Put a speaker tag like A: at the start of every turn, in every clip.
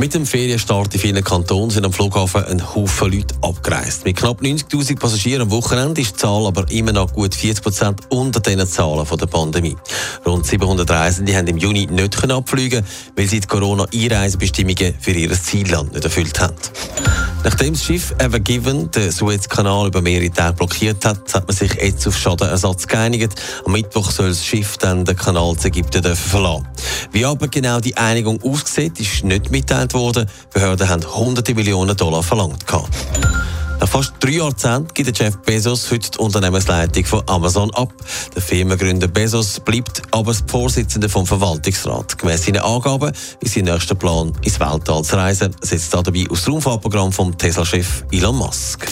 A: Mit dem Ferienstart in vielen Kantonen sind am Flughafen ein Haufen Leute abgereist. Mit knapp 90.000 Passagieren am Wochenende ist die Zahl aber immer noch gut 40 Prozent unter den Zahlen der Pandemie. Rund 700 Reisende haben im Juni nicht abfliegen weil sie die Corona-Einreisebestimmungen für ihr Zielland nicht erfüllt haben. Nachdem das Schiff Ever Given den Suezkanal über mehrere Tage blockiert hat, hat man sich jetzt auf Schadenersatz geeinigt. Am Mittwoch soll das Schiff dann den Kanal zu Ägypten verlassen. Wie aber genau die Einigung aussieht, ist nicht mitteilt worden. Behörden haben hunderte Millionen Dollar verlangt. Nach fast drei Jahrzehnten gibt Jeff Bezos heute die Unternehmensleitung von Amazon ab. Der Firmengründer Bezos bleibt aber das Vorsitzende vom Verwaltungsrat. Gemäss seinen Angaben ist sein nächster Plan ins Weltall zu reisen. Setzt dabei aus dem Raumfahrtprogramm vom Tesla-Chef Elon Musk.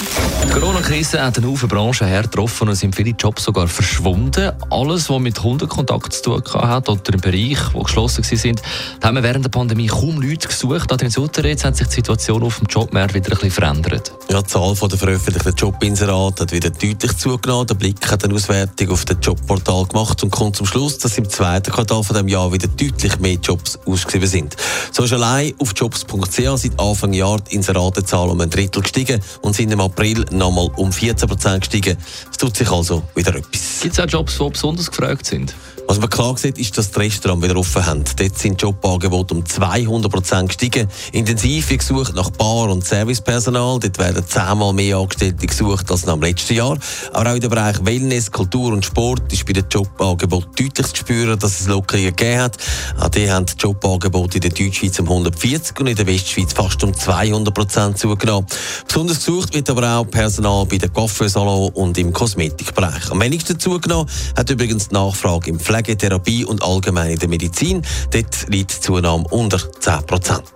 B: Die Corona-Krise hat eine Haufen Branchen hergetroffen und sind viele Jobs sogar verschwunden. Alles, was mit Kundenkontakt zu tun hat oder im Bereich, wo geschlossen waren, haben wir während der Pandemie kaum Leute gesucht. Adrian Sutter, jetzt hat sich die Situation auf dem Jobmarkt wieder ein bisschen verändert.
A: Ja, die Zahl der veröffentlichten Jobinserate hat wieder deutlich zugenommen. Der Blick hat eine Auswertung auf das Jobportal gemacht und kommt zum Schluss, dass im zweiten Quartal von dem Jahr wieder deutlich mehr Jobs ausgeschrieben sind. So ist allein auf jobs.ch seit Anfang Jahr die Inseratenzahl um ein Drittel gestiegen und sind im April nochmal um 14 Prozent gestiegen. Es tut sich also wieder etwas.
B: Gibt es auch Jobs, die besonders gefragt sind?
A: Was man klar sieht, ist, dass die Restaurants wieder offen haben. Dort sind Jobangebote um 200 Prozent gestiegen. Intensiv gesucht nach Bar- und Servicepersonal. Dort werden zehnmal mehr Angestellte gesucht als im letzten Jahr. Aber auch in dem Bereich Wellness, Kultur und Sport ist bei den Jobangeboten deutlich zu spüren, dass es Lockerungen gegeben hat. Auch die haben die Jobangebote in der Deutschschweiz um 140 und in der Westschweiz fast um 200 Prozent zugenommen. Besonders gesucht wird aber auch Personal bei den Coiffeursalon und im Kosmetikbereich. Am wenigsten zugenommen hat übrigens die Nachfrage im Pflege Pflegetherapie und allgemein in der Medizin. Dort liegt die Zunahme unter 10 Prozent.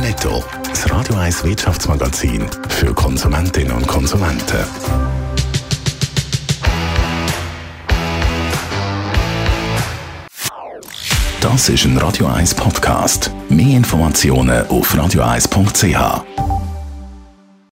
C: Netto, das Radio 1 Wirtschaftsmagazin für Konsumentinnen und Konsumenten. Das ist ein Radio 1 Podcast. Mehr Informationen auf radio1.ch.